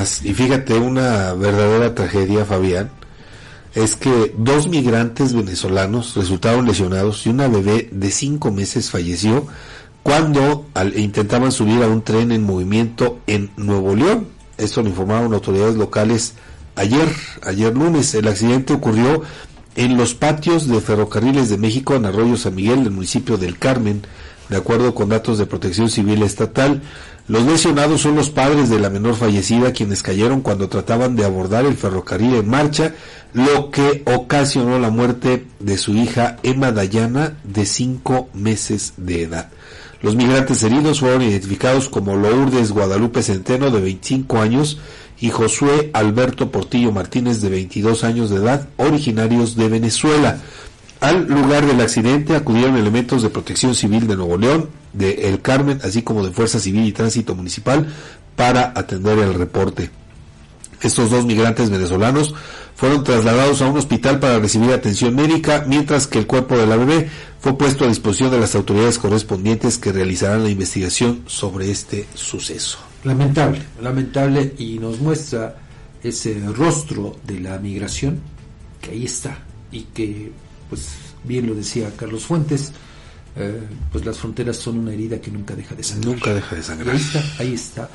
Y fíjate, una verdadera tragedia, Fabián, es que dos migrantes venezolanos resultaron lesionados y una bebé de cinco meses falleció cuando intentaban subir a un tren en movimiento en Nuevo León. Esto lo informaron autoridades locales ayer, ayer lunes. El accidente ocurrió en los patios de Ferrocarriles de México en Arroyo San Miguel, del municipio del Carmen, de acuerdo con datos de protección civil estatal. Los lesionados son los padres de la menor fallecida quienes cayeron cuando trataban de abordar el ferrocarril en marcha, lo que ocasionó la muerte de su hija Emma Dayana de cinco meses de edad. Los migrantes heridos fueron identificados como Lourdes Guadalupe Centeno de 25 años y Josué Alberto Portillo Martínez de 22 años de edad, originarios de Venezuela. Al lugar del accidente acudieron elementos de protección civil de Nuevo León, de El Carmen, así como de Fuerza Civil y Tránsito Municipal para atender el reporte. Estos dos migrantes venezolanos fueron trasladados a un hospital para recibir atención médica, mientras que el cuerpo de la bebé fue puesto a disposición de las autoridades correspondientes que realizarán la investigación sobre este suceso. Lamentable, lamentable y nos muestra ese rostro de la migración que ahí está y que pues bien lo decía Carlos Fuentes, eh, pues las fronteras son una herida que nunca deja de sangrar. Nunca deja de sangrar. ahí está, ahí está.